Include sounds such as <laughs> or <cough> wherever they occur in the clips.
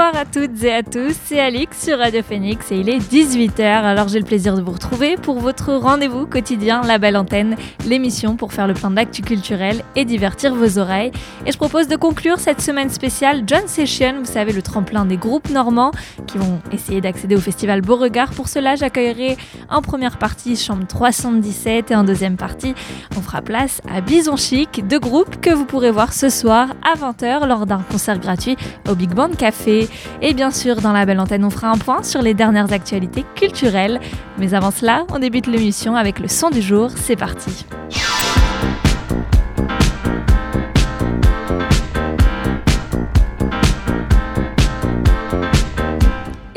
Bonsoir à toutes et à tous, c'est Alix sur Radio Phoenix et il est 18h. Alors j'ai le plaisir de vous retrouver pour votre rendez-vous quotidien La Belle Antenne, l'émission pour faire le plein d'actu culturel et divertir vos oreilles. Et je propose de conclure cette semaine spéciale John Session, vous savez le tremplin des groupes normands qui vont essayer d'accéder au festival Beauregard. Pour cela, j'accueillerai en première partie Chambre 317 et en deuxième partie, on fera place à Bison Chic, deux groupes que vous pourrez voir ce soir à 20h lors d'un concert gratuit au Big Band Café. Et bien sûr, dans la belle antenne, on fera un point sur les dernières actualités culturelles. Mais avant cela, on débute l'émission avec le son du jour. C'est parti.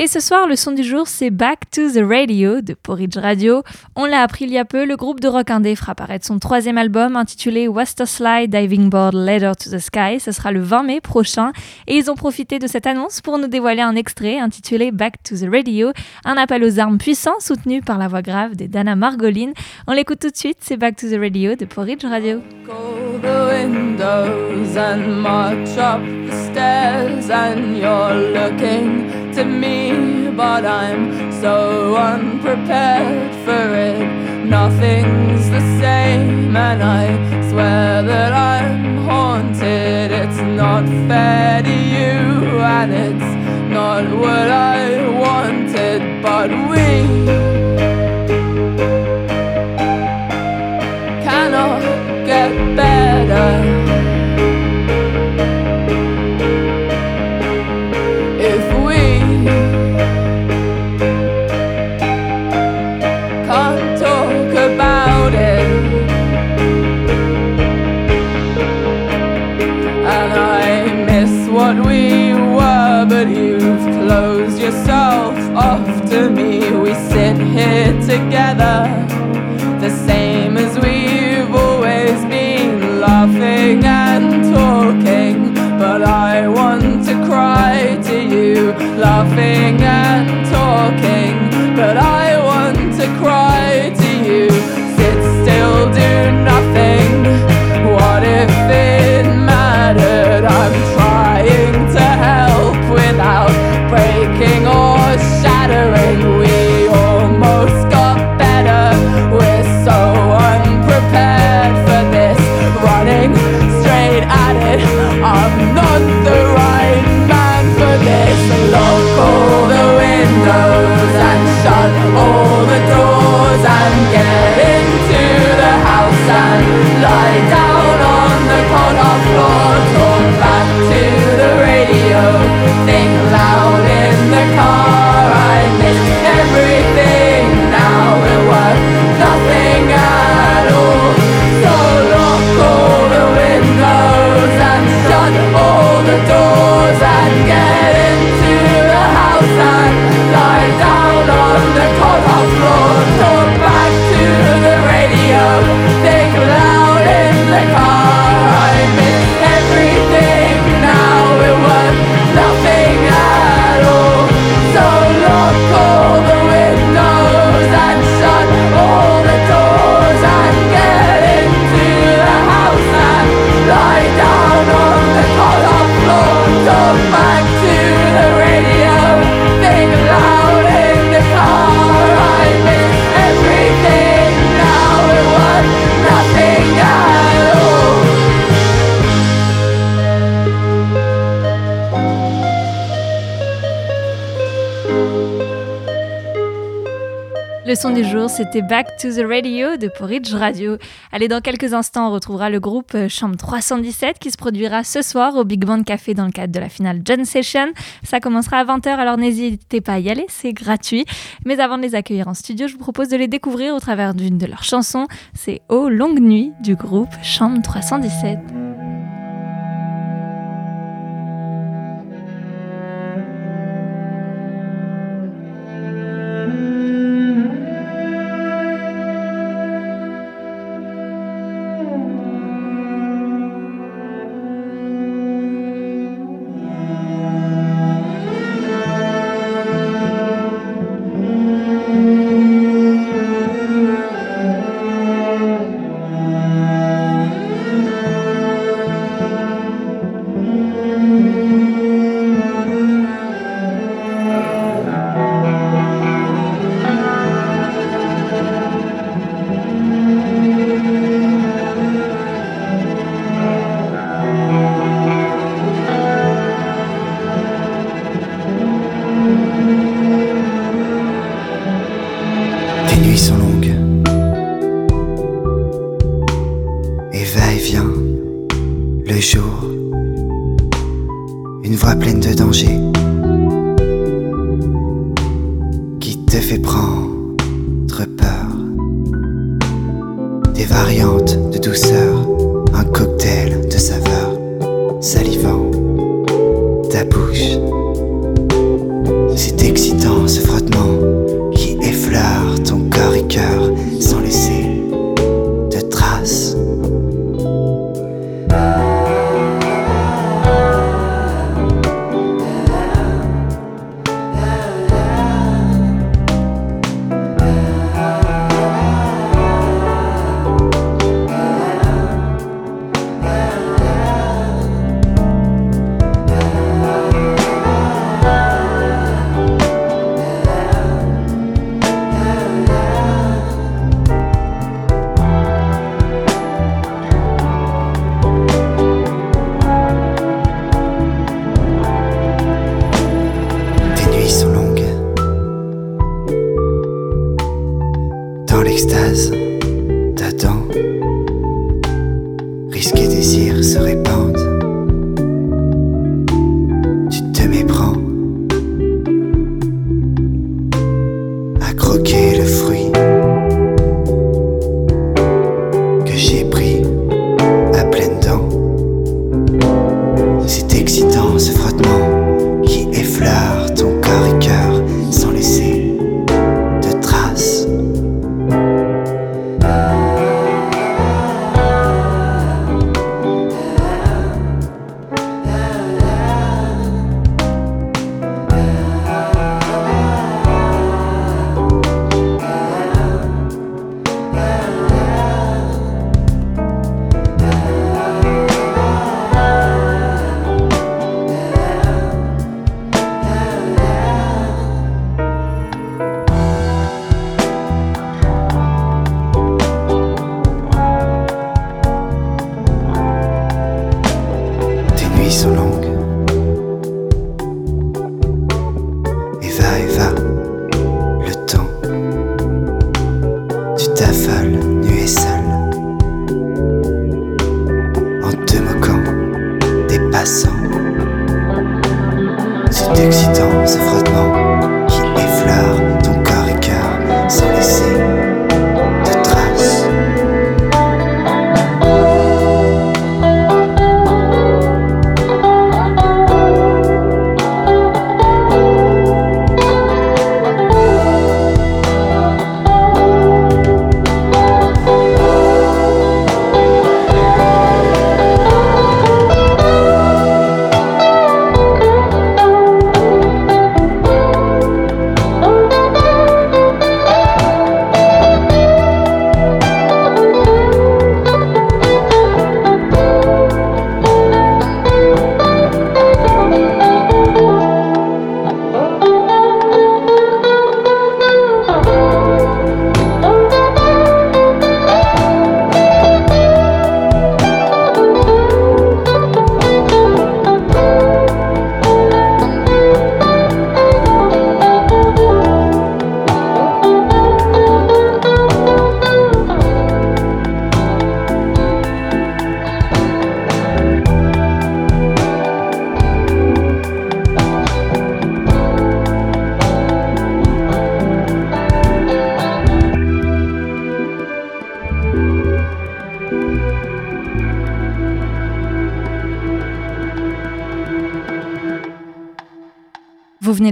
Et ce soir, le son du jour, c'est Back to the Radio de Porridge Radio. On l'a appris il y a peu, le groupe de rock indé fera apparaître son troisième album intitulé West Slide Diving Board Letter to the Sky. Ce sera le 20 mai prochain. Et ils ont profité de cette annonce pour nous dévoiler un extrait intitulé Back to the Radio, un appel aux armes puissant soutenu par la voix grave de Dana Margolin. On l'écoute tout de suite, c'est Back to the Radio de Porridge Radio. But I'm so unprepared for it. Nothing's the same, and I swear that I'm haunted. It's not fair to you, and it's not what I cause I can get it. Son du jour, c'était Back to the Radio de Porridge Radio. Allez, dans quelques instants, on retrouvera le groupe euh, Chambre 317 qui se produira ce soir au Big Band Café dans le cadre de la finale John Session. Ça commencera à 20h, alors n'hésitez pas à y aller, c'est gratuit. Mais avant de les accueillir en studio, je vous propose de les découvrir au travers d'une de leurs chansons. C'est Aux longues nuits du groupe Chambre 317.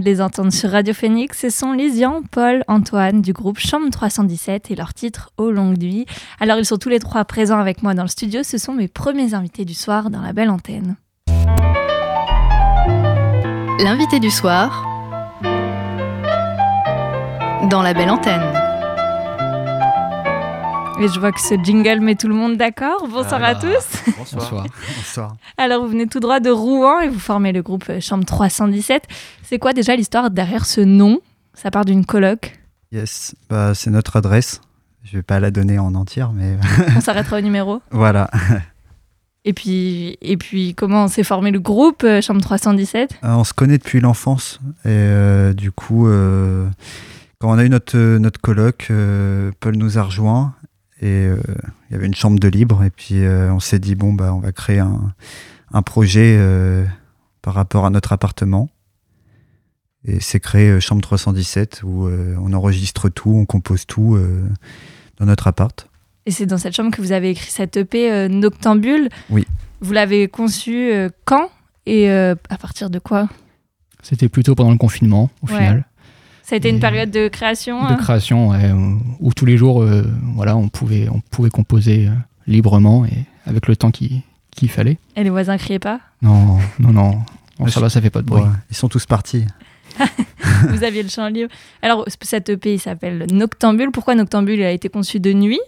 Les entendre sur Radio Phoenix, ce sont Lysian, Paul, Antoine du groupe Chambre 317 et leur titre Aux longues nuits. Alors ils sont tous les trois présents avec moi dans le studio, ce sont mes premiers invités du soir dans la belle antenne. L'invité du soir dans la belle antenne. Et je vois que ce jingle met tout le monde d'accord. Bonsoir Ah à bah, tous. Bonsoir. Bonsoir. Alors vous venez tout droit de Rouen et vous formez le groupe Chambre 317. C'est quoi déjà l'histoire derrière ce nom? Ça part d'une coloc. Yes, bah, c'est notre adresse. Je vais pas la donner en entière, mais <laughs> On s'arrêtera au numéro? voilà. <laughs> Et puis, et puis comment s'est formé le groupe euh, Chambre 317 Euh, On se connaît depuis l'enfance et euh, du coup, euh, Quand on a eu notre, notre colloque, euh, Paul nous a rejoints et euh, il y avait une chambre de libre. Et puis euh, on s'est dit, bon, bah, on va créer un, un projet euh, par rapport à notre appartement. Et c'est créé euh, Chambre 317 où euh, on enregistre tout, on compose tout euh, dans notre appart. Et c'est dans cette chambre que vous avez écrit cette EP euh, Noctambule. Oui. Vous l'avez conçue euh, quand? Et euh, à partir de quoi? C'était plutôt pendant le confinement, au Ouais. final. Ça a été une période de création De hein création, ouais, où- où tous les jours, euh, voilà, on pouvait, on pouvait composer euh, librement et avec le temps qu'il qu'il fallait. Et les voisins criaient pas? Non, non, non. Ouais, ça va, ça fait pas de bruit. Ouais, ils sont tous partis. <laughs> Vous aviez le champ libre. Alors, cette EP il s'appelle Noctambule. Pourquoi Noctambule il a été conçu de nuit?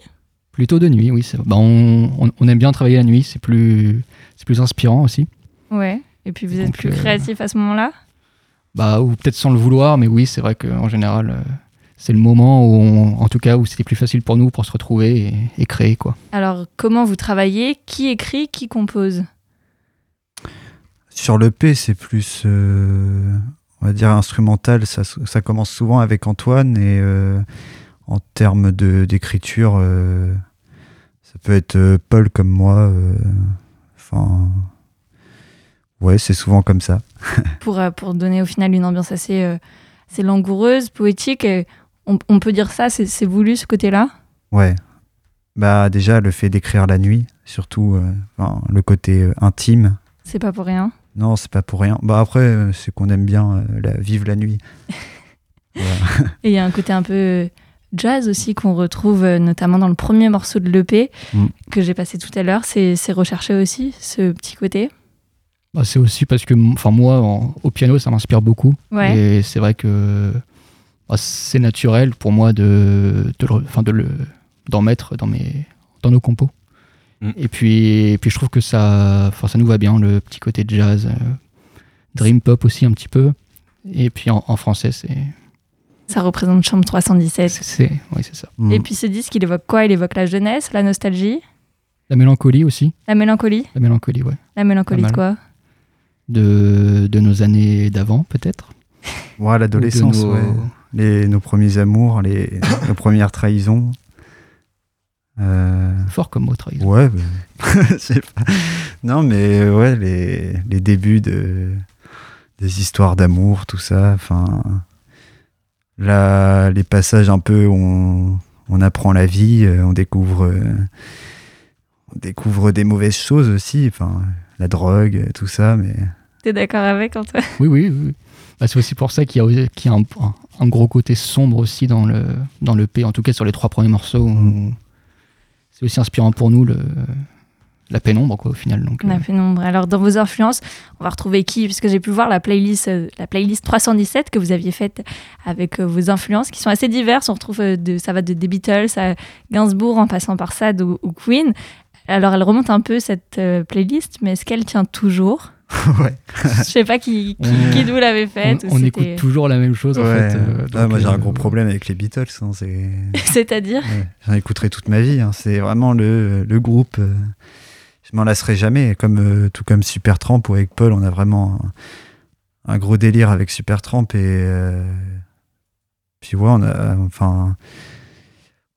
Plutôt de nuit, oui. Bah, on, on- on aime bien travailler la nuit, c'est plus, c'est plus inspirant aussi. Ouais. Et puis vous êtes Donc, plus euh, créatif à ce moment-là? Bah, ou peut-être sans le vouloir, mais oui, c'est vrai qu'en général, euh, c'est le moment où, on- en tout cas, où c'était plus facile pour nous pour se retrouver et, et créer, quoi. Alors, comment vous travaillez? Qui écrit? Qui compose? Sur l'EP, c'est plus, euh, on va dire, instrumental. Ça, ça commence souvent avec Antoine et euh, en termes de- d'écriture, euh, ça peut être Paul comme moi. euh, Enfin, ouais, c'est souvent comme ça. <laughs> pour, euh, pour donner au final une ambiance assez, euh, assez langoureuse, poétique. et on, on peut dire ça, c'est voulu ce côté-là? Ouais. Bah déjà le fait d'écrire la nuit, surtout euh, enfin, le côté euh, intime. C'est pas pour rien? Non, c'est pas pour rien. Bah après, euh, c'est qu'on aime bien euh, la, vivre la nuit. Voilà. <laughs> Et il y a un côté un peu euh, jazz aussi qu'on retrouve euh, notamment dans le premier morceau de l'EP Mm. que j'ai passé tout à l'heure. C'est recherché aussi, ce petit côté? Bah, c'est aussi parce que enfin moi en- au piano ça m'inspire beaucoup Ouais. et c'est vrai que bah, c'est naturel pour moi de de le- enfin de le d'en mettre dans mes dans nos compos Mm. et puis et puis je trouve que ça enfin ça nous va bien le petit côté jazz euh, dream pop aussi un petit peu et puis en, en français c'est Ça représente Chambre 317. c'est oui c'est ça Mm. Et puis ce disque, il évoque quoi? Il évoque la jeunesse, la nostalgie, la mélancolie aussi la mélancolie? la mélancolie ouais La mélancolie de quoi? De de nos années d'avant peut-être <laughs> Ouais, l'adolescence, nos- ouais. Les, nos premiers amours, les, <laughs> nos premières trahisons. Euh, fort comme mot trahison ouais, bah, <laughs> pas. Non, mais ouais, les, les débuts de, des histoires d'amour, tout ça. Enfin, là, les passages un peu où on, on apprend la vie, euh, on découvre, euh, on découvre des mauvaises choses aussi. Enfin, la drogue, tout ça, mais T'es d'accord avec Antoine? Oui, oui, oui. Bah, c'est aussi pour ça qu'il y a, qu'il y a un, gros côté sombre aussi dans le, dans le P, en tout cas sur les trois premiers morceaux. où C'est aussi inspirant pour nous le, la pénombre, quoi, au final. Donc, La euh, pénombre. Alors, dans vos influences, on va retrouver qui? Puisque j'ai pu voir la playlist, euh, la playlist 317 que vous aviez faite avec euh, vos influences qui sont assez diverses. On retrouve de, ça va de des Beatles à Gainsbourg en passant par Sad ou, ou Queen. Alors, elle remonte un peu cette euh, playlist, mais est-ce qu'elle tient toujours <laughs> ouais. Je sais pas qui, qui, On- qui vous l'avait on, faite. ou on écoute toujours la même chose, en fait. euh, Ah, donc, moi, j'ai euh, un gros problème avec les Beatles. hein, c'est... <laughs> C'est-à-dire Ouais, J'en écouterai toute ma vie. hein. C'est vraiment le, le groupe. euh, je m'en lasserai jamais. Comme, euh, tout comme Supertramp ou avec Paul, on a vraiment un, un gros délire avec Supertramp. Et euh, puis, ouais, on a, enfin,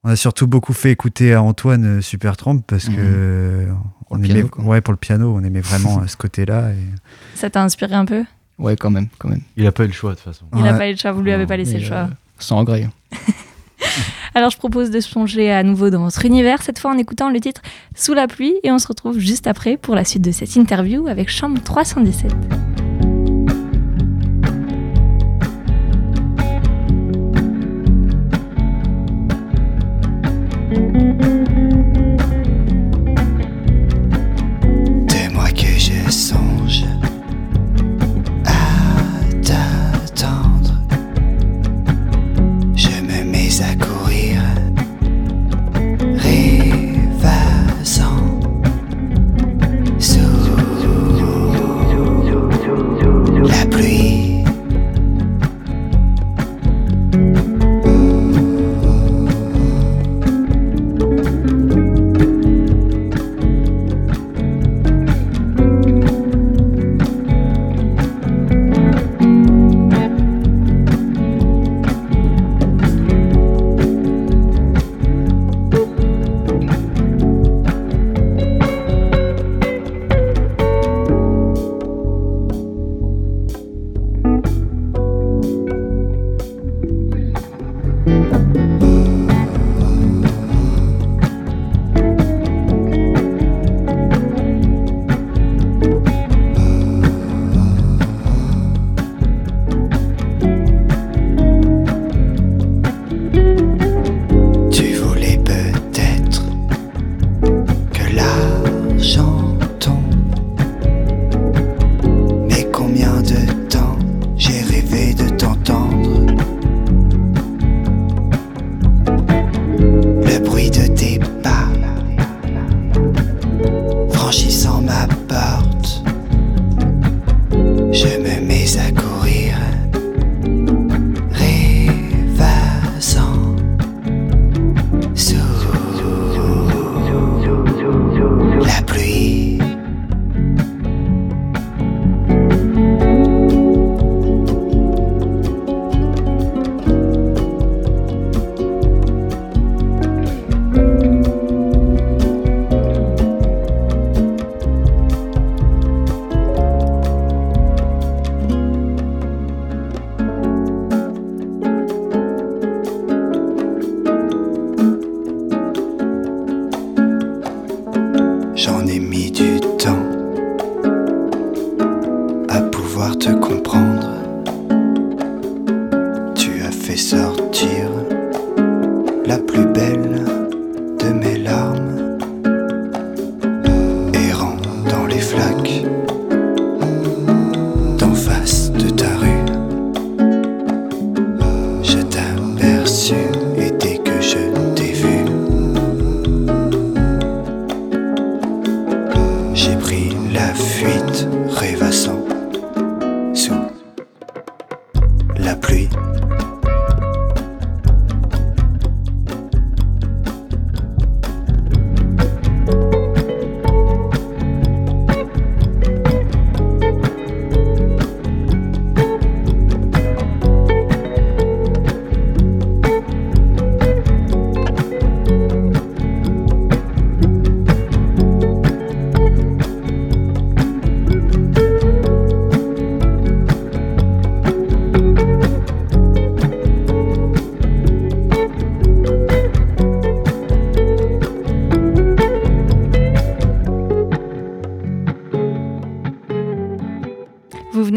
on a surtout beaucoup fait écouter à Antoine euh, Supertramp parce Mhm. que Pour on le aimait, piano, ouais, pour le piano, on aimait vraiment euh, ce <laughs> côté-là. et- Ça t'a inspiré un peu? Ouais, quand même, quand même. Il a pas eu le choix de toute façon. Il n'a Ouais. pas eu le choix, vous lui avez pas laissé le choix. euh, sans regret. <laughs> Alors je propose de se plonger à nouveau dans votre univers, cette fois en écoutant le titre Sous la pluie, et on se retrouve juste après pour la suite de cette interview avec Chambre 317.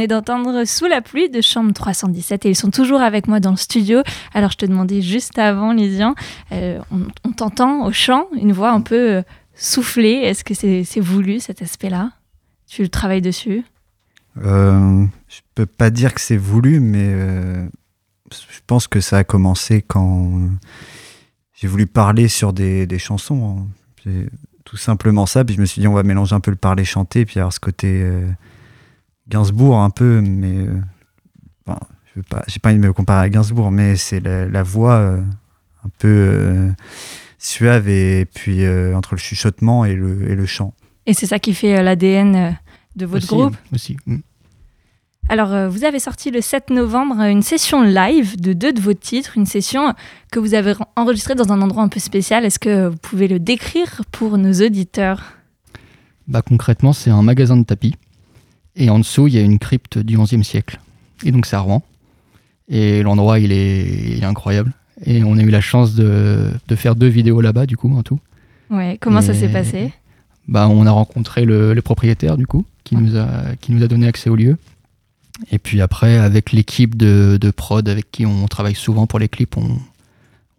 D'entendre Sous la pluie de Chambre 317 et ils sont toujours avec moi dans le studio. Alors je te demandais juste avant, Lysian, euh, on, t'entend au chant, une voix un peu euh, soufflée. Est-ce que c'est c'est voulu cet aspect-là? Tu travailles dessus? Euh, je peux pas dire que c'est voulu, mais euh, je pense que ça a commencé quand j'ai voulu parler sur des, des chansons. hein. Tout simplement ça. Puis je me suis dit, on va mélanger un peu le parler-chanter, puis avoir ce côté Gainsbourg un peu, mais euh, enfin, je veux pas, j'ai pas envie de me comparer à Gainsbourg, mais c'est la, la voix euh, un peu euh, suave et puis euh, entre le chuchotement et le, et le chant. Et c'est ça qui fait euh, l'ADN euh, de votre Aussi, groupe? Aussi. mm. Alors, euh, vous avez sorti le 7 novembre euh, une session live de deux de vos titres, une session que vous avez enregistrée dans un endroit un peu spécial. Est-ce que vous pouvez le décrire pour nos auditeurs? Bah, concrètement, c'est un magasin de tapis. Et en dessous, il y a une crypte du XIe siècle. Et donc, c'est à Rouen. Et l'endroit, il est, il est incroyable. Et on a eu la chance de, de faire deux vidéos là-bas, du coup, en tout. Ouais, comment ça s'est passé? Bah, on a rencontré le, le propriétaire, du coup, qui nous, a, qui nous a donné accès au lieu. Et puis après, avec l'équipe de, de prod avec qui on travaille souvent pour les clips, on,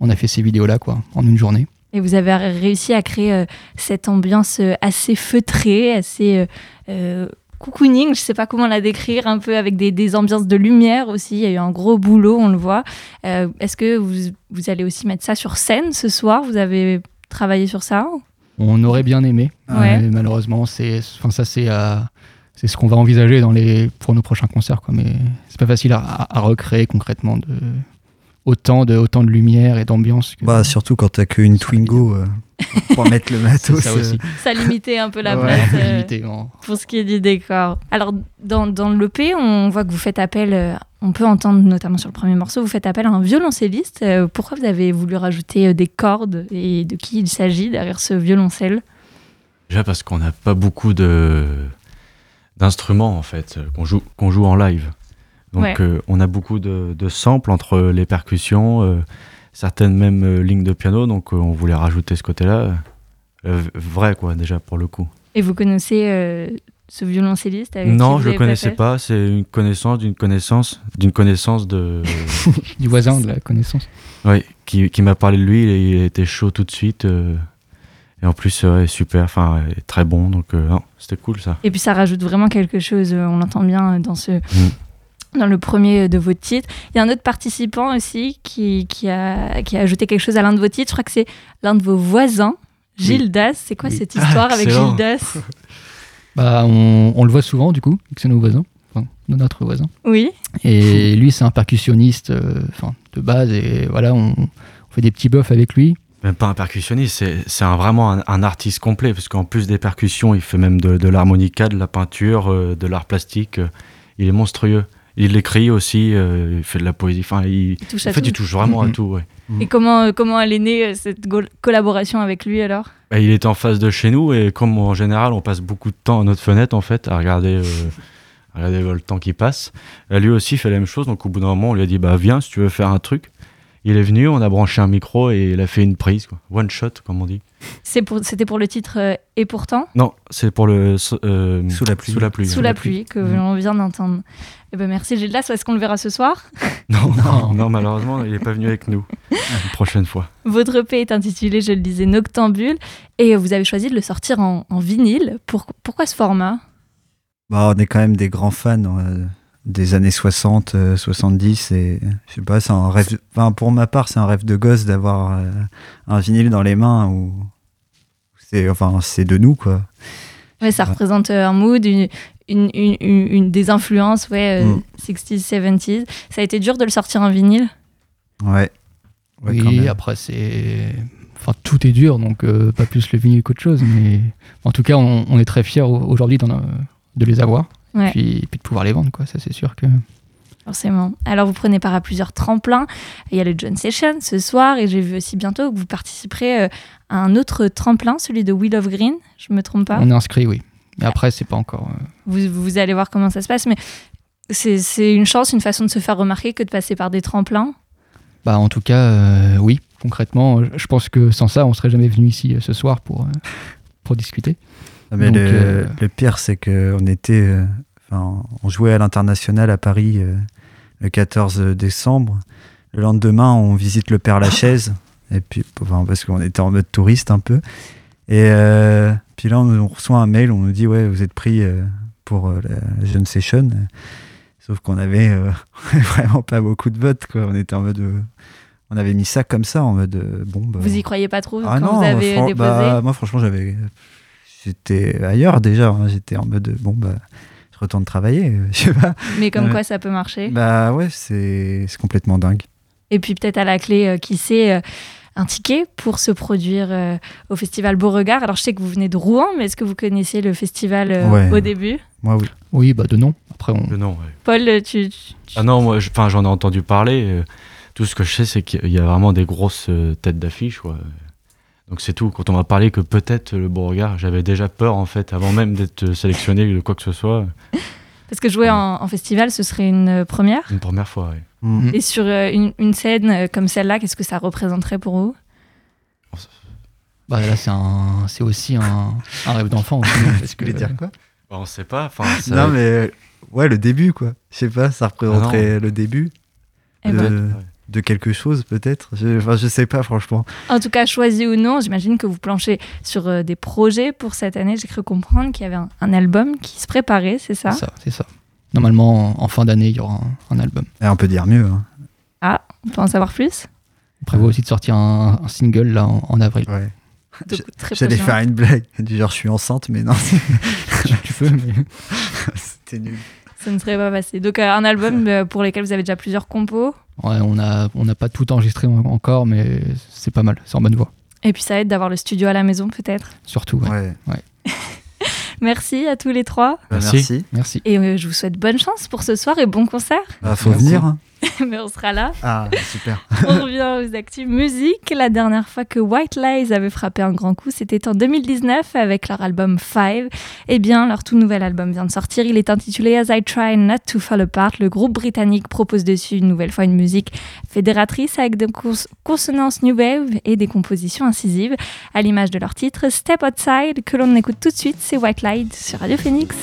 on a fait ces vidéos-là, quoi, en une journée. Et vous avez réussi à créer euh, cette ambiance euh, assez feutrée, assez euh, cocooning, je sais pas comment la décrire, un peu avec des, des ambiances de lumière aussi. Il y a eu un gros boulot, on le voit. Euh, Est-ce que vous, vous allez aussi mettre ça sur scène ce soir? Vous avez travaillé sur ça? On aurait bien aimé, Ouais. mais malheureusement, c'est, enfin ça c'est, euh, c'est ce qu'on va envisager dans les, pour nos prochains concerts, quoi. Mais c'est pas facile à, à- à recréer concrètement de autant de autant de lumière et d'ambiance. que- Bah, surtout quand t'as qu'une Twingo euh, pour mettre le <laughs> matos. ça euh, aussi. Ça limitait un peu la Ouais. place. euh, Limité pour ce qui est du décor. Alors, dans, dans l'EP, on voit que vous faites appel, euh, on peut entendre notamment sur le premier morceau, vous faites appel à un violoncelliste. Euh, pourquoi vous avez voulu rajouter euh, des cordes et de qui il s'agit derrière ce violoncelle? Déjà parce qu'on n'a pas beaucoup de d'instruments en fait qu'on joue qu'on joue en live. Donc Ouais. euh, on a beaucoup de, de samples entre les percussions, euh, certaines mêmes euh, lignes de piano, donc euh, on voulait rajouter ce côté-là. Euh, vrai, quoi, déjà, pour le coup. Et vous connaissez euh, ce violoncelliste avec non, je le avez connaissais pas. C'est une connaissance d'une connaissance d'une connaissance de. <laughs> Du voisin, de la connaissance. oui, qui, qui m'a parlé de lui. Il, il était chaud tout de suite. euh, et en plus, ouais, super, enfin, ouais, très bon. Donc, euh, non, c'était cool ça. Et puis ça rajoute vraiment quelque chose, euh, on l'entend bien dans ce... Mm. Dans le premier de vos titres. Il y a un autre participant aussi qui, qui, a, qui a ajouté quelque chose à l'un de vos titres. Je crois que c'est l'un de vos voisins, Gilles Das. C'est quoi Oui. cette histoire avec excellent. Gilles Das? <laughs> Bah, on, on le voit souvent, du coup, c'est nos voisins, enfin, notre voisin. Oui. Et lui, c'est un percussionniste euh, enfin, de base, et voilà, on, on fait des petits buffs avec lui. Même pas un percussionniste, c'est, c'est un- vraiment un, un artiste complet, parce qu'en plus des percussions, il fait même de, de l'harmonica, de la peinture, euh, de l'art plastique. euh, il est monstrueux. Il écrit aussi, euh, il fait de la poésie. Enfin, il, Il touche en fait, tout. il touche vraiment à Mhm. tout. Ouais. Et comment, euh, comment elle est née, euh, cette collaboration avec lui alors? Bah, il était en face de chez nous, et comme en général, on passe beaucoup de temps à notre fenêtre, en fait, à regarder, euh, à regarder le temps qui passe. Lui aussi fait la même chose, donc au bout d'un moment, on lui a dit bah, Viens si tu veux faire un truc. Il est venu, on a branché un micro et il a fait une prise, quoi. one shot, comme on dit. C'est pour- C'était pour le titre euh, Et pourtant? Non, c'est pour le. euh, Sous la pluie. Sous la pluie. Sous la pluie, que Mhm. l'on vient d'entendre. Eh ben merci Gilles Das. Est-ce qu'on le verra ce soir? <laughs> Non, non, Non. malheureusement, il n'est pas venu avec nous. <laughs> Une prochaine fois. Votre EP est intitulé, je le disais, Noctambule. Et euh, vous avez choisi de le sortir en, en vinyle. Pour- pourquoi ce format? Bah, on est quand même des grands fans euh, des années 60, euh, 70 et je sais pas, c'est un rêve. Enfin, pour ma part, c'est un rêve de gosse d'avoir euh, un vinyle dans les mains où c'est enfin c'est de nous quoi. Ouais, ça représente euh, un mood, une, une, une- une- une des influences, ouais, euh, Mm. 60s, 70s. Ça a été dur de le sortir en vinyle? Ouais. Oui, après, c'est. Enfin, tout est dur, donc euh, pas plus le vinyle qu'autre chose. Mais en tout cas, on, on est très fiers au- aujourd'hui d'en, euh, de les avoir. Ouais. Puis, puis de pouvoir les vendre, quoi. Ça, c'est sûr que. Forcément. Alors, vous prenez part à plusieurs tremplins. Il y a le John Session ce soir, et j'ai vu aussi bientôt que vous participerez euh, à un autre tremplin, celui de Wheel of Green. Je me trompe pas? On est inscrit, oui. Mais après, c'est pas encore. euh, vous, vous allez voir comment ça se passe, mais c'est- une chance, une façon de se faire remarquer que de passer par des tremplins? Bah, en tout cas, euh, oui, concrètement, je pense que sans ça, on serait jamais venu ici ce soir pour, euh, pour discuter. Ah, mais Donc, le, euh, le pire, c'est qu'on était. euh, Enfin, on jouait à l'international à Paris euh, le 14 décembre. Le lendemain, on visite le Père Lachaise. et puis, enfin, parce qu'on était en mode touriste un peu. Et euh, puis là, on, on reçoit un mail, on nous dit Ouais, vous êtes pris euh, pour euh, la, Jeune Session. Sauf qu'on avait euh, <laughs> vraiment pas beaucoup de votes. Quoi. On était en mode. euh, on avait mis ça comme ça, en mode. euh, bon, bah, Vous y croyez pas trop ah quand non, vous avez déposé bah, moi franchement j'avais j'étais ailleurs déjà hein. j'étais en mode bon bah je retourne travailler euh, je sais pas Mais comme quoi ça peut marcher. bah ouais c'est c'est complètement dingue Et puis peut-être à la clé, euh, qui sait, euh, un ticket pour se produire euh, au festival Beauregard. Alors je sais que vous venez de Rouen, mais est-ce que vous connaissez le festival euh, Ouais. au début? Moi oui Oui, bah, de nom. Après, on. Non, ouais. Paul, tu, tu- Ah non, moi, je- j'en ai entendu parler. euh, tout ce que je sais, c'est qu'il y a vraiment des grosses têtes d'affiche. Donc c'est tout. Quand on m'a parlé que peut-être le Beauregard, j'avais déjà peur en fait, avant même d'être sélectionné de quoi que ce soit. <laughs> Parce que jouer en, en festival, ce serait une euh, première? Une première fois. ouais. Mm. Et sur euh, une, une scène euh, comme celle-là, qu'est-ce que ça représenterait pour vous? Bah, là, c'est un... c'est aussi un, un rêve d'enfant. <laughs> parce que, quoi? Bah, on sait pas. Enfin, ça non mais ouais le début quoi je sais pas ça représenterait le début Eh de, ben, Ouais. De quelque chose peut-être je, enfin je sais pas franchement En tout cas, choisi ou non, j'imagine que vous planchez sur euh, des projets pour cette année. J'ai cru comprendre qu'il y avait un, un album qui se préparait, c'est ça? C'est ça, c'est ça. Normalement, en, en fin d'année, il y aura un, un album. Et on peut dire mieux hein. On peut en savoir plus? On prévoit aussi de sortir un, un single là en, en avril. ouais j'allais faire une blague du genre je suis enceinte mais non <laughs> tu, tu peux, mais. <laughs> c'était nul Ça ne serait pas passé. Donc, euh, un album <laughs> euh, pour lequel vous avez déjà plusieurs compos? Ouais, on n'a on n'a pas tout enregistré en- encore, mais c'est pas mal, c'est en bonne voie. Et puis, ça aide d'avoir le studio à la maison, peut-être. Surtout, ouais. ouais <laughs> Merci à tous les trois. Bah, Merci. merci Merci. Et euh, je vous souhaite bonne chance pour ce soir et bon concert. Bah, faut Merci. venir hein. <laughs> mais on sera là. Ah, super. <laughs> On revient aux actifs musique. La dernière fois que White Lies avait frappé un grand coup, c'était en 2019 avec leur album Five. Eh bien, leur tout nouvel album vient de sortir. Il est intitulé As I Try Not to Fall Apart. Le groupe britannique propose dessus une nouvelle fois une musique fédératrice avec des consonances new wave et des compositions incisives, à l'image de leur titre Step Outside que l'on écoute tout de suite. C'est White Lies sur Radio Phoenix.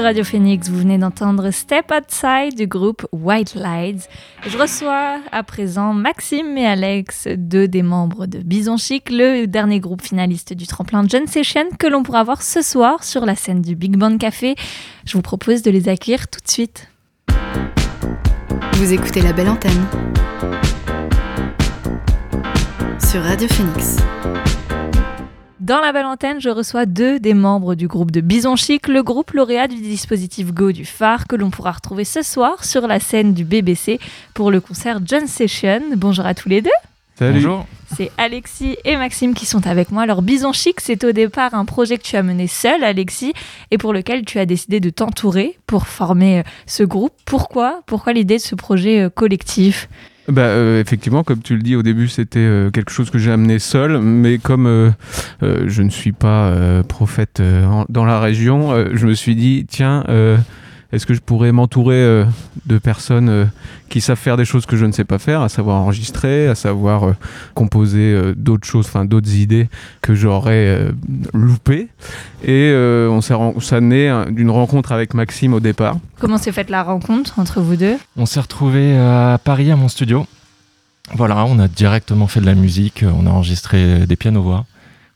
Radio Phoenix, vous venez d'entendre Step Outside du groupe White Lights. Je reçois à présent Maxime et Alex, deux des membres de Bison Chic, le dernier groupe finaliste du tremplin John Session que l'on pourra voir ce soir sur la scène du Big Band Café. Je vous propose de les accueillir tout de suite. Vous écoutez la belle antenne sur Radio Phoenix. Dans la Valentine, je reçois deux des membres du groupe de Bison Chic, le groupe lauréat du dispositif Go du phare que l'on pourra retrouver ce soir sur la scène du BBC pour le concert John Session. Bonjour à tous les deux. Salut. Bonjour. C'est Alexis et Maxime qui sont avec moi. Alors Bison Chic, c'est au départ un projet que tu as mené seul, Alexis, et pour lequel tu as décidé de t'entourer pour former euh, ce groupe. Pourquoi? Pourquoi l'idée de ce projet euh, collectif? Bah, euh, effectivement, comme tu le dis au début, c'était euh, quelque chose que j'ai amené seul, mais comme euh, euh, je ne suis pas euh, prophète euh, dans la région, je me suis dit, tiens, est-ce que je pourrais m'entourer euh, de personnes euh, qui savent faire des choses que je ne sais pas faire, à savoir enregistrer, à savoir euh, composer euh, d'autres choses, enfin d'autres idées que j'aurais euh, loupées? Et euh, on ça naît hein, d'une rencontre avec Maxime au départ. Comment s'est faite la rencontre entre vous deux? On s'est retrouvé à Paris à mon studio. Voilà, on a directement fait de la musique, on a enregistré des pianos-voix,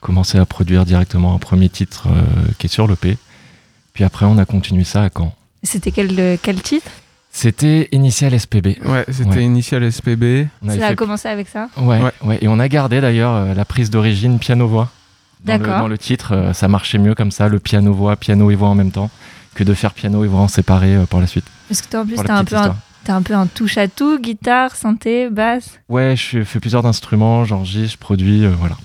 commencé à produire directement un premier titre euh, qui est sur l'EP. Puis après, on a continué ça à Caen. C'était quel, quel titre? C'était Initial SPB. Ouais, c'était Ouais. Initial SPB. On Ça a fait- commencé avec ça? Ouais, Ouais. ouais. Et on a gardé d'ailleurs euh, la prise d'origine piano-voix. Dans dans le titre, euh, ça marchait mieux comme ça, le piano-voix, piano et voix en même temps, que de faire piano et voix en séparé euh, par la suite. Parce que toi en plus Pour t'as un, peu un, un peu un touche-à-tout, guitare, synthé, basse? Ouais, je fais plusieurs instruments, j'enregistre, je produis, euh, voilà.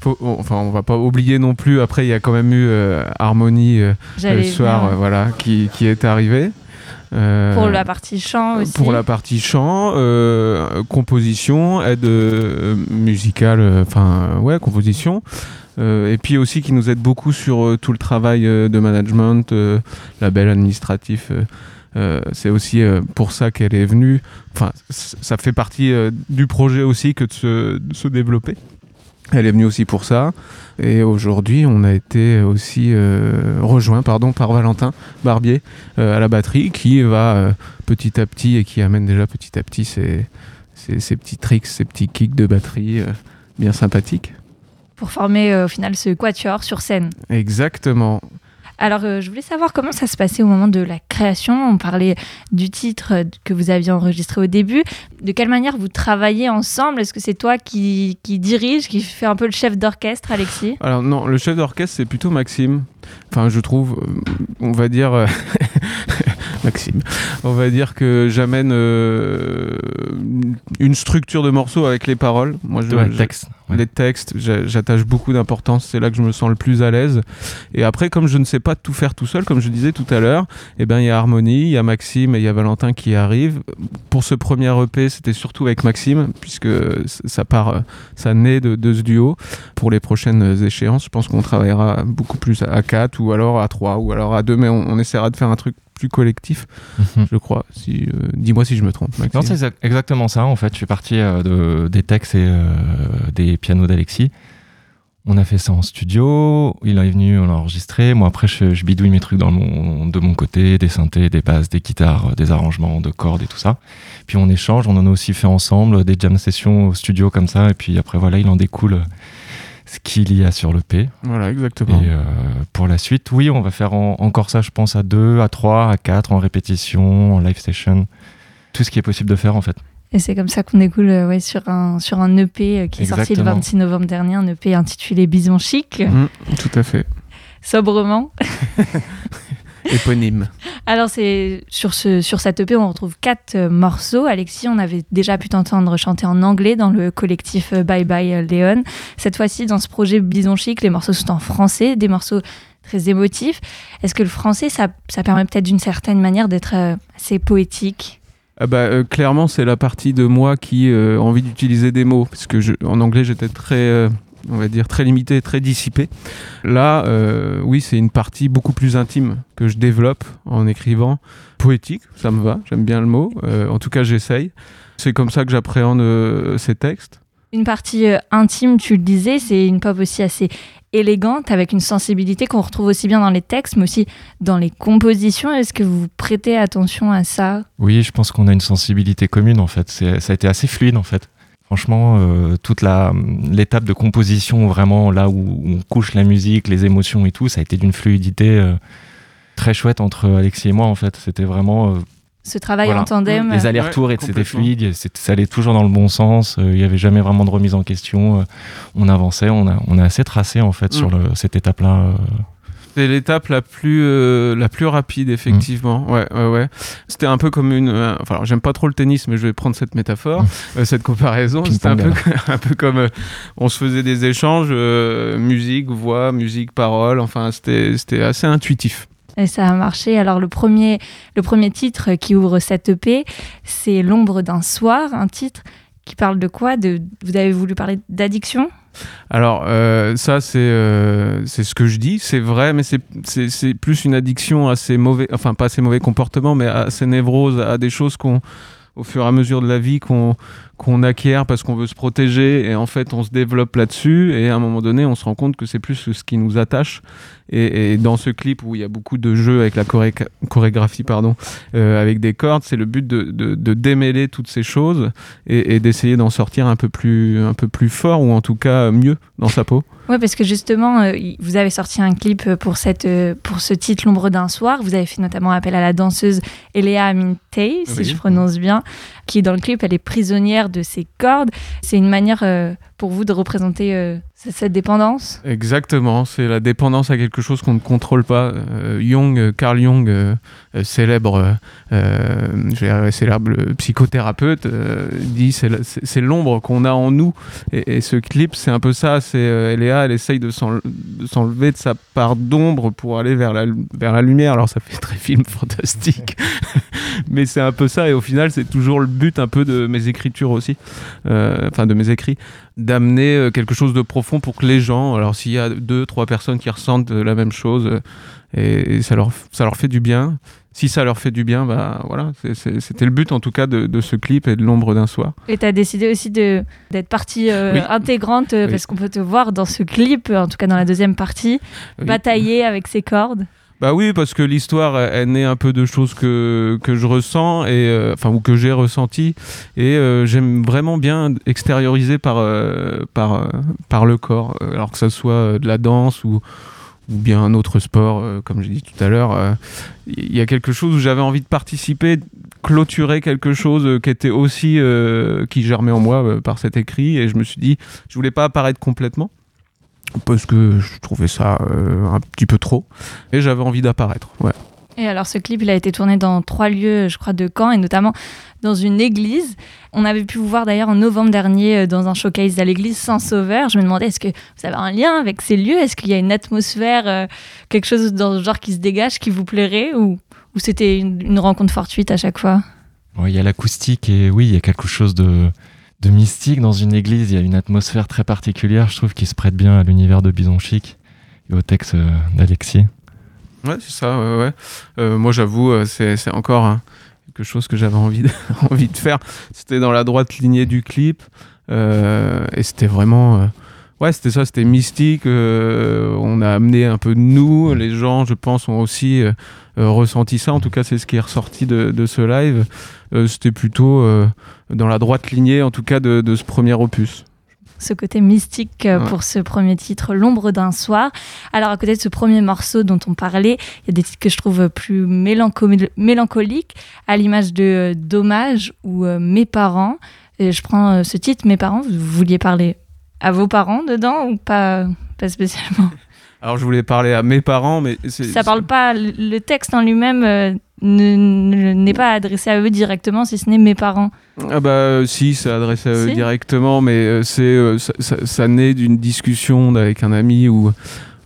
Faut- on- enfin, on va pas oublier non plus. Après, il y a quand même eu euh, Harmonie euh, le soir, euh, voilà, qui, qui est arrivé. Euh, Pour la partie chant aussi. pour la partie chant, composition, aide musicale, enfin ouais, composition. Et puis aussi qui nous aide beaucoup sur tout le travail de management, label administratif. euh, c'est aussi euh, pour ça qu'elle est venue. Enfin, ça fait partie euh, du projet aussi que de se, de se développer. Elle est venue aussi pour ça. Et aujourd'hui, on a été aussi euh, rejoint pardon, par Valentin Barbier euh, à la batterie qui va euh, petit à petit et qui amène déjà petit à petit ses, ses, ses petits tricks, ses petits kicks de batterie bien sympathiques. Pour former au final ce quatuor sur scène. Exactement. Alors, euh, je voulais savoir comment ça se passait au moment de la création. On parlait du titre que vous aviez enregistré au début. De quelle manière vous travaillez ensemble? Est-ce que c'est toi qui, qui dirige, qui fait un peu le chef d'orchestre, Alexis? Alors non, le chef d'orchestre c'est plutôt Maxime. Enfin, je trouve, euh, on va dire euh, <laughs> <laughs> Maxime. On va dire que j'amène euh, une structure de morceau avec les paroles. Moi, je, Ouais, le je- texte. ouais. les textes, j'a- j'attache beaucoup d'importance, c'est là que je me sens le plus à l'aise. Et après, comme je ne sais pas tout faire tout seul, comme je disais tout à l'heure, eh ben il y a Harmonie, il y a Maxime et il y a Valentin qui arrivent. Pour ce premier EP, c'était surtout avec Maxime, puisque ça part, euh, ça naît de, de ce duo. Pour les prochaines échéances, je pense qu'on travaillera beaucoup plus à 4 ou alors à 3 ou alors à 2, mais on, on essaiera de faire un truc plus collectif, Mhm. je crois. Si, euh, Dis-moi si je me trompe, Maxime. Non, c'est exa- exactement ça. En fait, je suis parti euh, de, des textes et euh, des pianos d'Alexis. On a fait ça en studio. Il est venu, on l'a enregistré. Moi, après, je, je bidouille mes trucs dans mon, de mon côté, des synthés, des basses, des guitares, des arrangements de cordes et tout ça. Puis on échange. On en a aussi fait ensemble des jam sessions au studio comme ça. Et puis après, voilà, il en découle ce qu'il y a sur le P. Voilà, Et exactement. euh, pour la suite, oui, on va faire en- encore ça, je pense, à 2, à 3, à 4, en répétition, en live session. Tout ce qui est possible de faire, en fait. Et c'est comme ça qu'on découle euh, ouais, sur, un, sur un EP euh, qui est sorti le Exactement. 26 novembre dernier, un EP intitulé Bison Chic, Mhm, tout à fait. sobrement. <laughs> <laughs> Éponyme. Alors, c'est sur, ce, sur cette EP, on retrouve quatre euh, morceaux. Alexis, on avait déjà pu t'entendre chanter en anglais dans le collectif euh, Bye Bye euh, Léon. Cette fois-ci, dans ce projet Bison Chic, les morceaux sont en français, des morceaux très émotifs. Est-ce que le français, ça, ça permet peut-être d'une certaine manière d'être euh, assez poétique? Ah bah, euh, clairement, c'est la partie de moi qui euh, a envie d'utiliser des mots, parce que je- en anglais, j'étais très, euh, on va dire, très limité, très dissipé. Là, euh, oui, c'est une partie beaucoup plus intime que je développe en écrivant. Poétique, ça me va, j'aime bien le mot. Euh, en tout cas, j'essaye. C'est comme ça que j'appréhende euh, ces textes. Une partie euh, intime, tu le disais, c'est une pop aussi assez élégante, avec une sensibilité qu'on retrouve aussi bien dans les textes, mais aussi dans les compositions. Est-ce que vous prêtez attention à ça? Oui, je pense qu'on a une sensibilité commune, en fait. C'est- Ça a été assez fluide, en fait. Franchement, euh, toute la- l'étape de composition, vraiment, là où on couche la musique, les émotions et tout, ça a été d'une fluidité euh, très chouette entre Alexis et moi, en fait. C'était vraiment... euh, Ce travail Voilà. en tandem les allers-retours, Ouais, et c'était fluide, ça allait toujours dans le bon sens, euh, il n'y avait jamais vraiment de remise en question, euh, on avançait, on a, on a assez tracé en fait sur Mm. le- cette étape-là. euh. C'est l'étape la plus euh, la plus rapide effectivement. Ouais ouais ouais. C'était un peu comme une. euh, enfin, alors, j'aime pas trop le tennis, mais je vais prendre cette métaphore, euh, cette comparaison. C'était un peu <laughs> un peu comme euh, on se faisait des échanges euh, musique voix musique parole. Enfin c'était c'était assez intuitif. Et ça a marché. Alors le premier, le premier titre qui ouvre cette EP, c'est L'ombre d'un soir, un titre qui parle de quoi? De, Vous avez voulu parler d'addiction? Alors euh, ça c'est euh, c'est ce que je dis, c'est vrai, mais c'est plus une addiction à ces mauvais, enfin pas à ces mauvais comportements, mais à ces névroses, à des choses qu'on au fur et à mesure de la vie qu'on qu'on acquiert parce qu'on veut se protéger. Et en fait on se développe là-dessus. Et à un moment donné on se rend compte que c'est plus ce qui nous attache et, et dans ce clip où il y a beaucoup de jeux avec la choré- chorégraphie pardon euh, avec des cordes c'est le but de, de, de démêler toutes ces choses et, et d'essayer d'en sortir un peu plus un peu plus fort ou en tout cas mieux dans sa peau Ouais, parce que justement, euh, vous avez sorti un clip pour, cette, euh, pour ce titre L'ombre d'un soir. Vous avez fait notamment appel à la danseuse Eléa Amintei, si Oui. je prononce bien, qui dans le clip, elle est prisonnière de ses cordes. C'est une manière euh, pour vous de représenter euh, c- cette dépendance Exactement, c'est la dépendance à quelque chose qu'on ne contrôle pas. Euh, Jung, euh, Carl Jung, euh, célèbre, célèbre psychothérapeute, dit c'est c'est c'est l'ombre qu'on a en nous. Et, ce clip, c'est un peu ça. C'est Eléa, elle essaye de s'en- de s'enlever de sa part d'ombre pour aller vers la, vers la lumière. Alors ça fait très film fantastique, <laughs> mais c'est un peu ça. Et au final, c'est toujours le but un peu de mes écritures aussi, enfin de mes écrits d'amener euh, quelque chose de profond pour que les gens, alors s'il y a deux, trois personnes qui ressentent la même chose euh, et, ça, leur, ça leur fait du bien, si ça leur fait du bien, bah voilà, c'était le but en tout cas de, de ce clip et de l'ombre d'un soir. Et tu as décidé aussi d'être partie euh, Oui. intégrante, Oui. parce qu'on peut te voir dans ce clip, en tout cas dans la deuxième partie, Oui. batailler avec ses cordes. Bah oui, parce que l'histoire, elle naît un peu de choses que, que je ressens, et, euh, enfin, ou que j'ai ressenti, et euh, j'aime vraiment bien extérioriser par, euh, par, par le corps, alors que ça soit de la danse ou, ou bien un autre sport, comme j'ai dit tout à l'heure. Il y a quelque chose où j'avais envie de participer, clôturer quelque chose qui était aussi, qui germait en moi par cet écrit, et je me suis dit, je voulais pas apparaître complètement parce que je trouvais ça euh, un petit peu trop et j'avais envie d'apparaître. Ouais. Et alors, ce clip, il a été tourné dans trois lieux, je crois, de Caen, et notamment dans une église. On avait pu vous voir d'ailleurs en novembre dernier euh, dans un showcase à l'église Saint-Sauveur. Je me demandais, est-ce que vous avez un lien avec ces lieux? Est-ce qu'il y a une atmosphère, euh, quelque chose dans ce genre qui se dégage, qui vous plairait? Ou, ou c'était une, une rencontre fortuite à chaque fois? Ouais, Il y a l'acoustique et oui, il y a quelque chose de, de mystique dans une église. Il y a une atmosphère très particulière, je trouve, qui se prête bien à l'univers de Bison Chic et au texte euh, d'Alexis. Ouais, c'est ça, ouais, ouais. Euh, moi, j'avoue, euh, c'est encore hein, quelque chose que j'avais envie de, <laughs> envie de faire. C'était dans la droite lignée du clip. et c'était vraiment. Ouais, c'était ça, c'était mystique. euh, on a amené un peu de nous. Les gens, je pense, ont aussi euh, euh, ressenti ça. En tout cas, c'est ce qui est ressorti de, de ce live. Euh, c'était plutôt dans la droite lignée, en tout cas, de, de ce premier opus. ce côté mystique Ouais. pour ce premier titre, L'ombre d'un soir. Alors, à côté de ce premier morceau dont on parlait, il y a des titres que je trouve plus mélanco- mélancoliques, à l'image de Dommage ou Mes parents. Et je prends ce titre, Mes parents, vous vouliez parler à vos parents dedans ou pas, pas spécialement? Alors, je voulais parler à mes parents, mais Ça parle pas, le texte en lui-même euh, ne- ne- n'est pas adressé à eux directement, si ce n'est Mes parents. Ah bah euh, si, c'est adressé à eux Si. directement, mais euh, c'est ça, ça- ça naît d'une discussion avec un ami où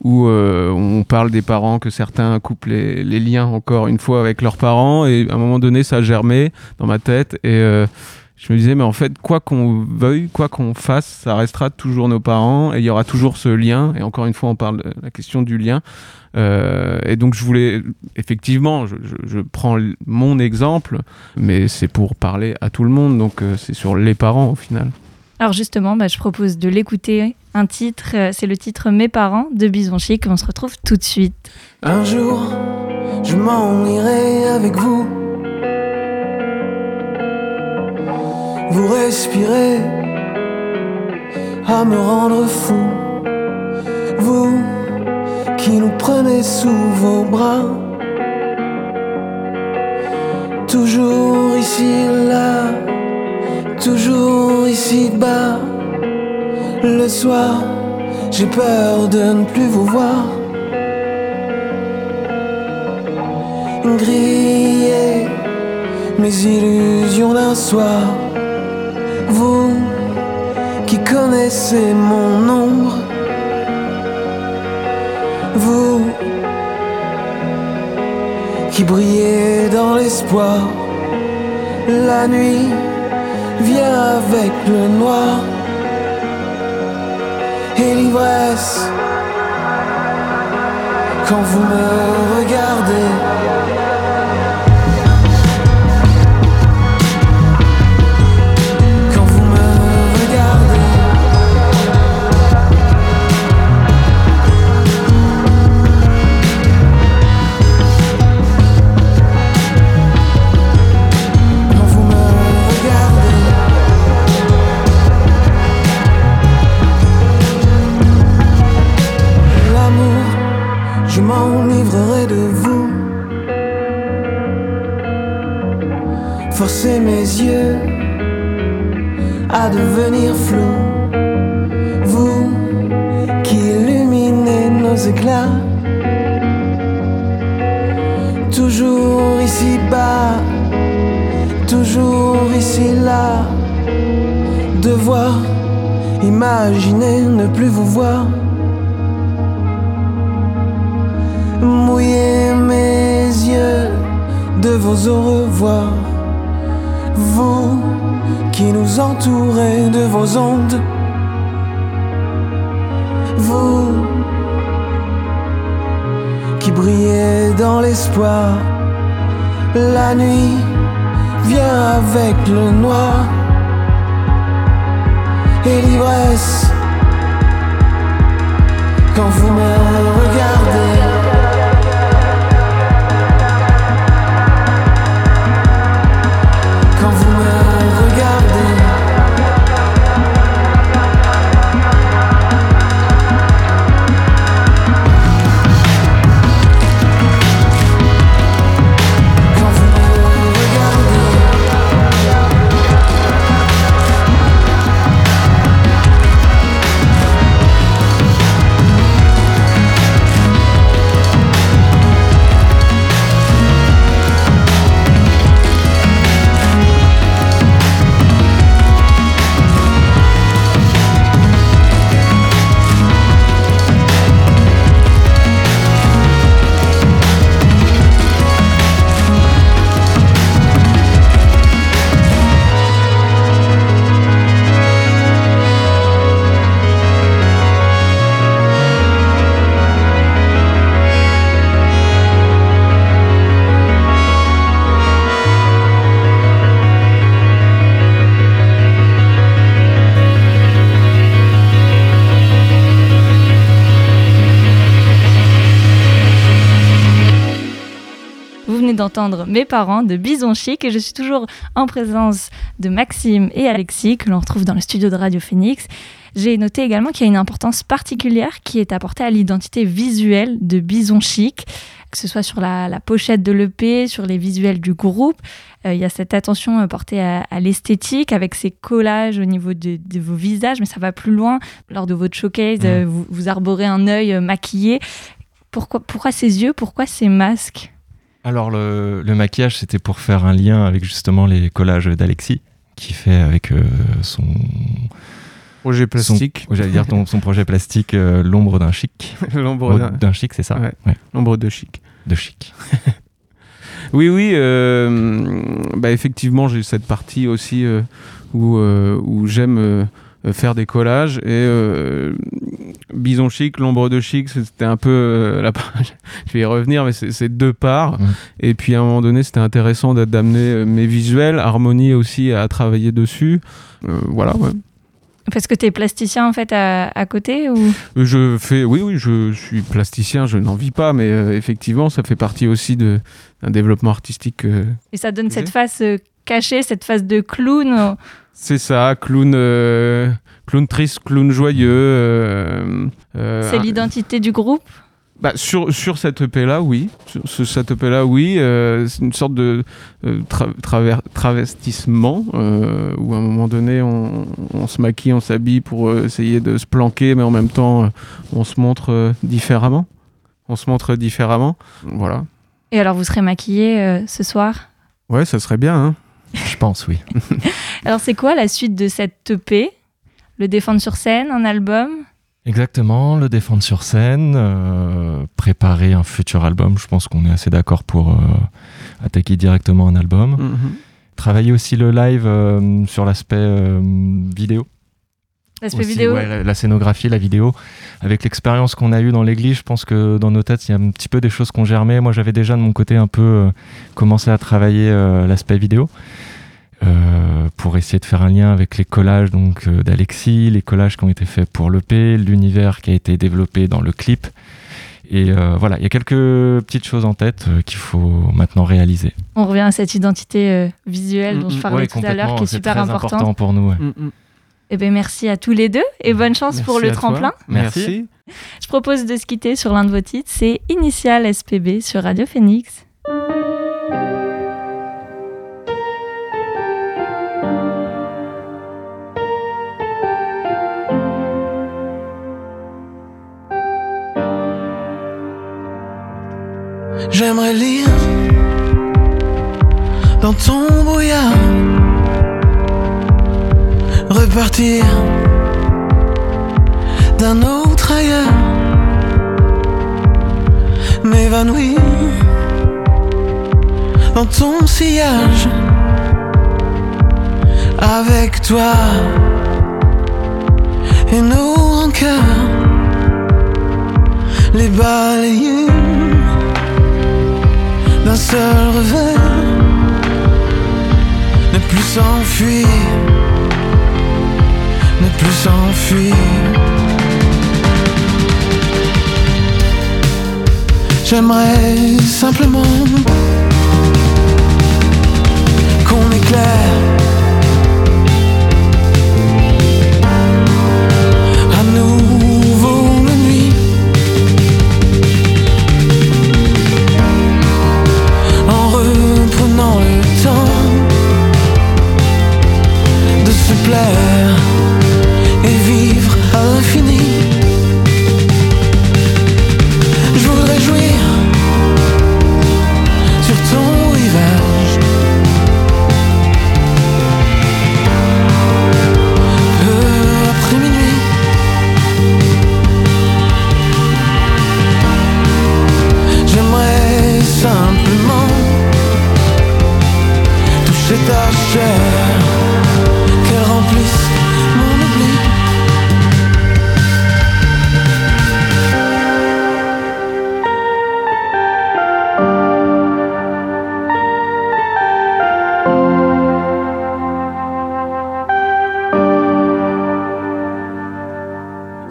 où on parle des parents, que certains coupent les, les liens encore une fois avec leurs parents, et à un moment donné, ça germait dans ma tête, et je me disais, mais en fait, quoi qu'on veuille, quoi qu'on fasse, ça restera toujours nos parents, et il y aura toujours ce lien, et encore une fois, on parle de la question du lien. Euh, et donc, je voulais, effectivement, je, je- je prends mon exemple, mais c'est pour parler à tout le monde, donc euh, c'est sur les parents au final. Alors justement, bah, je propose de l'écouter. Un titre, euh, c'est le titre Mes parents de Bison Chic. On se retrouve tout de suite. Un jour, je m'en irai avec vous. Vous respirez à me rendre fou. Vous qui nous prenez sous vos bras. Toujours ici, là, toujours ici bas. Le soir, j'ai peur de ne plus vous voir. griller mes illusions d'un soir. Vous qui connaissez mon ombre, vous qui brillez dans l'espoir, la nuit vient avec le noir et l'ivresse quand vous me regardez. D'entendre Mes parents de Bison Chic et je suis toujours en présence de Maxime et Alexis que l'on retrouve dans le studio de Radio Phoenix. J'ai noté également qu'il y a une importance particulière qui est apportée à l'identité visuelle de Bison Chic, que ce soit sur la, la pochette de l'EP, sur les visuels du groupe. Euh, il y a cette attention euh, portée à, à l'esthétique avec ces collages au niveau de, de vos visages, mais ça va plus loin. Lors de votre showcase, Mmh. euh, vous, vous arborez un œil maquillé. Pourquoi, pourquoi ces yeux? Pourquoi ces masques? Alors le, le maquillage, c'était pour faire un lien avec justement les collages d'Alexis, qui fait avec euh, son Projet plastique. <laughs> j'allais dire ton- son projet plastique, euh, l'ombre d'un chic. <laughs> L'ombre d'un- chic, c'est ça? Ouais. Ouais, L'ombre de chic. de chic. <laughs> Oui, oui. euh, bah effectivement, j'ai cette partie aussi euh, où, où j'aime faire des collages. Et euh, Bison Chic, l'ombre de Chic, c'était un peu euh, la. <laughs> Je vais y revenir, mais c'est deux parts. Et puis à un moment donné, c'était intéressant d'être- d'amener euh, mes visuels, Harmonie aussi à travailler dessus. Euh, voilà, ouais. Parce que tu es plasticien en fait à, à côté ou? Je fais, oui, oui, je suis plasticien, je n'en vis pas, mais euh, effectivement, ça fait partie aussi de- d'un développement artistique. euh, Et ça donne cette face euh, cachée, cette face de clown. C'est ça, clown, euh, clown triste, clown joyeux. euh, euh, C'est l'identité du groupe. bah, sur, sur cette EP-là, oui. Sur ce- cette EP-là, oui. euh, c'est une sorte de tra- traver- travestissement où à un moment donné, on, on se maquille, on s'habille pour essayer de se planquer, mais en même temps, on se montre différemment. On se montre différemment. Voilà. Et alors, vous serez maquillé ce soir? Ouais, ça serait bien. Hein. Je pense, oui. <laughs> Alors, c'est quoi la suite de cette EP Le défendre sur scène, un album? Exactement, le défendre sur scène, euh, préparer un futur album. Je pense qu'on est assez d'accord pour euh, attaquer directement un album. Mhm. Travailler aussi le live euh, sur l'aspect euh, vidéo. L'aspect Aussi, vidéo? ouais, la, la scénographie, la vidéo. Avec l'expérience qu'on a eue dans l'église, je pense que dans nos têtes, il y a un petit peu des choses qu'on germait. Moi, j'avais déjà de mon côté un peu euh, commencé à travailler euh, l'aspect vidéo. Euh, pour essayer de faire un lien avec les collages donc euh, d'Alexis, les collages qui ont été faits pour l'EP, l'univers qui a été développé dans le clip. Et euh, voilà, il y a quelques petites choses en tête euh, qu'il faut maintenant réaliser. On revient à cette identité euh, visuelle dont je Mhm. parlais Ouais, tout à l'heure, qui est c'est super très importante. important pour nous. ouais. Mm, mm. Eh ben, merci à tous les deux et bonne chance pour le toi. tremplin. Merci. Je propose de se quitter sur l'un de vos titres, c'est Initial SPB sur Radio Phoenix. J'aimerais lire dans ton brouillard, repartir d'un autre ailleurs, m'évanouir dans ton sillage, avec toi et nos rancœurs, les balayer seul revers. Ne plus s'enfuir. Ne plus s'enfuir. J'aimerais simplement qu'on éclaire de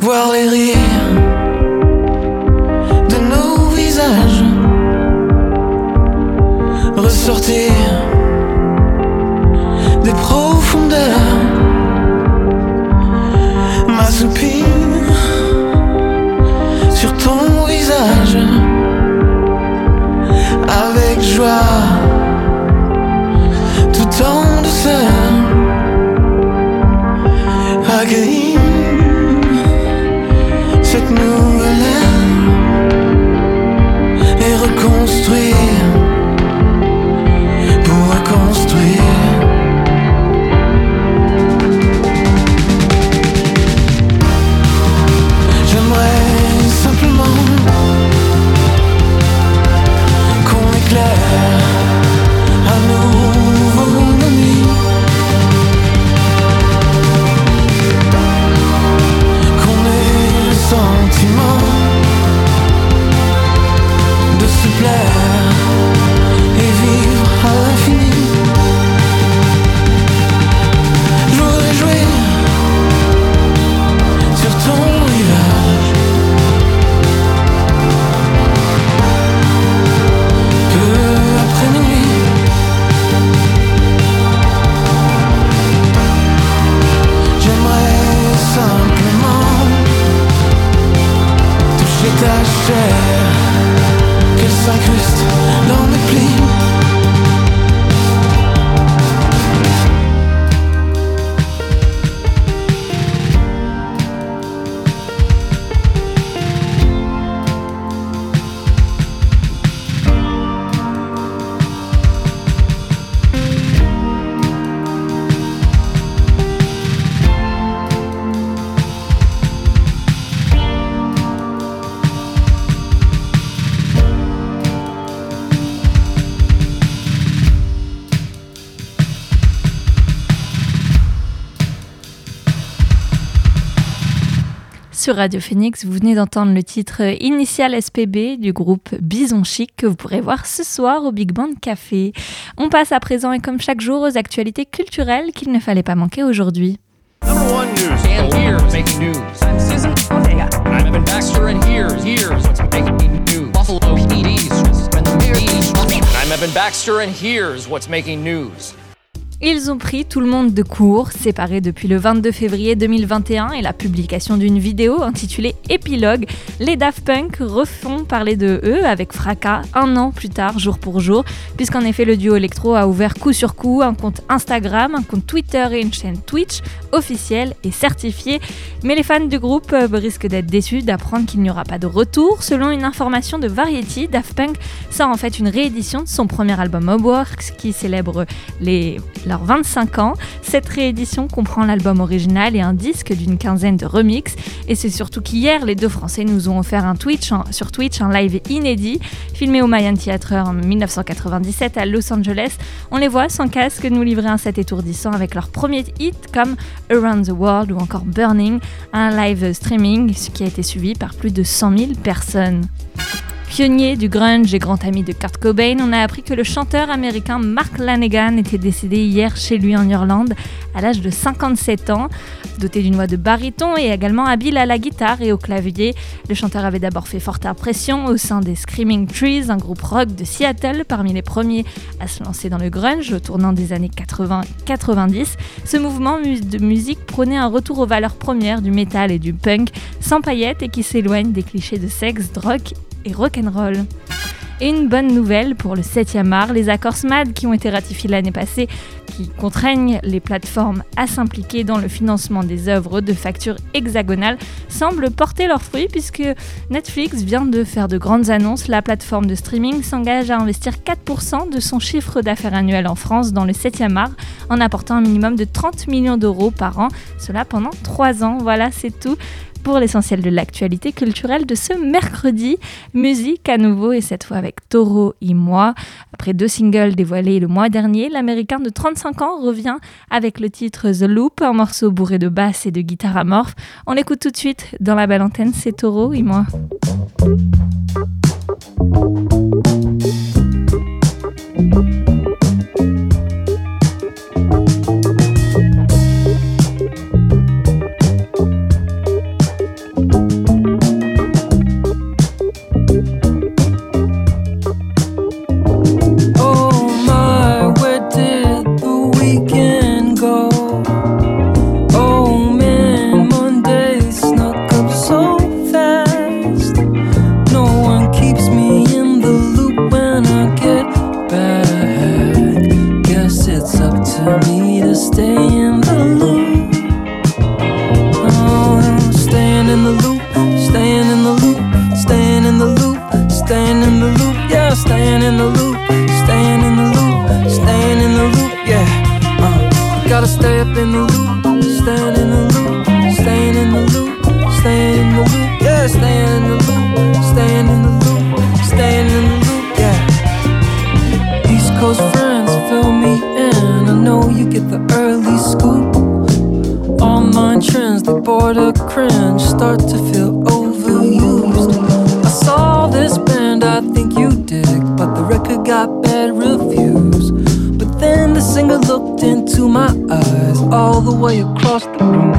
Voir les rires de nos visages ressortir sur Radio Phoenix. Vous venez d'entendre le titre Initial SPB du groupe Bison Chic que vous pourrez voir ce soir au Big Band Café. On passe à présent et comme chaque jour aux actualités culturelles qu'il ne fallait pas manquer aujourd'hui. Number one news. And here's making news. I'm Evan Baxter, and here's here's what's making news. Ils ont pris tout le monde de court, séparés depuis le 22 février 2021 et la publication d'une vidéo intitulée Épilogue. Les Daft Punk refont parler de eux avec fracas un an plus tard, jour pour jour, puisqu'en effet le duo électro a ouvert coup sur coup un compte Instagram, un compte Twitter et une chaîne Twitch officielle et certifiée. Mais les fans du groupe risquent d'être déçus d'apprendre qu'il n'y aura pas de retour. Selon une information de Variety, Daft Punk sort en fait une réédition de son premier album Homeworks qui célèbre les 25 ans. Cette réédition comprend l'album original et un disque d'une quinzaine de remixes. Et c'est surtout qu'hier, les deux Français nous ont offert un Twitch sur Twitch un live inédit, filmé au Mayan Theatre en 1997 à Los Angeles. On les voit sans casque nous livrer un set étourdissant avec leurs premiers hits comme Around the World ou encore Burning, un live streaming, qui a été suivi par plus de 100 000 personnes. Pionnier du grunge et grand ami de Kurt Cobain, on a appris que le chanteur américain Mark Lanegan était décédé hier chez lui en Irlande à l'âge de 57 ans. Doté d'une voix de baryton et également habile à la guitare et au clavier, le chanteur avait d'abord fait forte impression au sein des Screaming Trees, un groupe rock de Seattle parmi les premiers à se lancer dans le grunge au tournant des années 80-90. Ce mouvement de musique prônait un retour aux valeurs premières du métal et du punk, sans paillettes et qui s'éloigne des clichés de sexe, drogue et rock'n'roll. Une bonne nouvelle pour le 7e art, les accords SMAD qui ont été ratifiés l'année passée, qui contraignent les plateformes à s'impliquer dans le financement des œuvres de facture hexagonale, semblent porter leurs fruits puisque Netflix vient de faire de grandes annonces. La plateforme de streaming s'engage à investir 4% de son chiffre d'affaires annuel en France dans le 7e art en apportant un minimum de 30 millions d'euros par an, cela pendant 3 ans. Voilà, c'est tout pour l'essentiel de l'actualité culturelle de ce mercredi. Musique à nouveau et cette fois avec Toro et moi. Après deux singles dévoilés le mois dernier, l'américain de 35 ans revient avec le titre The Loop, un morceau bourré de basse et de guitare amorphe. On l'écoute tout de suite dans la belle antenne, c'est Toro et moi. cringe, start to feel overused. I saw this band I think you dig, but the record got bad reviews. But then the singer looked into my eyes all the way across the room.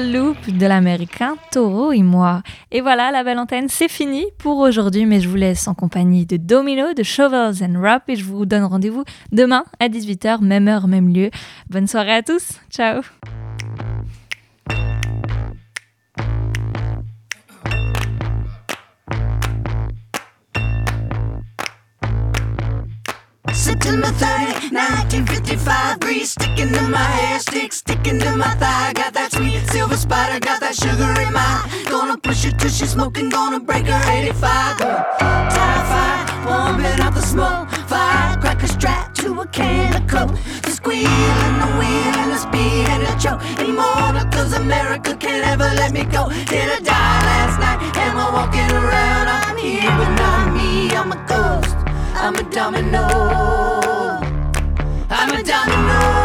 Loop de l'américain Taureau et moi. Et voilà, la belle antenne, c'est fini pour aujourd'hui, mais je vous laisse en compagnie de Domino, de Shovels and Rap et je vous donne rendez-vous demain à 18h, même heure, même lieu. Bonne soirée à tous. Ciao. September 30, 1955, breeze sticking to my hair, stick sticking to my thigh. Got that sweet silver spider, got that sugar in my. Gonna push it till she's smoking, gonna break her 85. Girl, tie fire, warming up the smoke. Fire, crack a strap to a can of coke. The squeal and the wheel and the speed and the choke. Immortal, cause America can't ever let me go. Did I die last night? Am I walking around? I'm here, but not me, I'm a ghost. I'm a domino. I'm a domino.